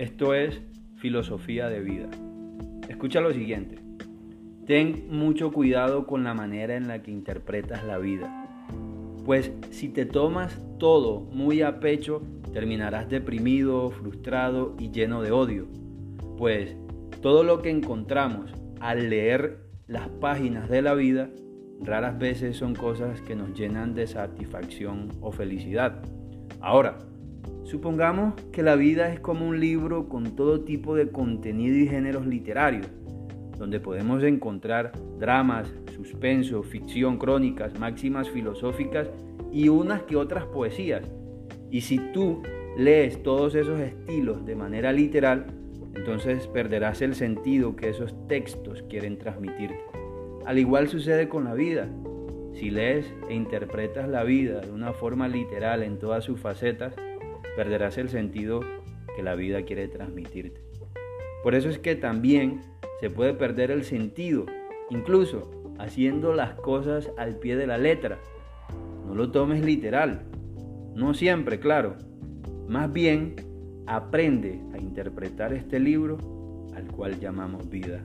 Esto es filosofía de vida. Escucha lo siguiente. Ten mucho cuidado con la manera en la que interpretas la vida. Pues si te tomas todo muy a pecho, terminarás deprimido, frustrado y lleno de odio. Pues todo lo que encontramos al leer las páginas de la vida raras veces son cosas que nos llenan de satisfacción o felicidad. Ahora, supongamos que la vida es como un libro con todo tipo de contenido y géneros literarios, donde podemos encontrar dramas, suspenso, ficción, crónicas, máximas filosóficas y unas que otras poesías. Y si tú lees todos esos estilos de manera literal, entonces perderás el sentido que esos textos quieren transmitirte. Al igual sucede con la vida. Si lees e interpretas la vida de una forma literal en todas sus facetas, perderás el sentido que la vida quiere transmitirte. Por eso es que también se puede perder el sentido, incluso haciendo las cosas al pie de la letra. No lo tomes literal. No siempre, claro. Más bien, aprende a interpretar este libro al cual llamamos vida.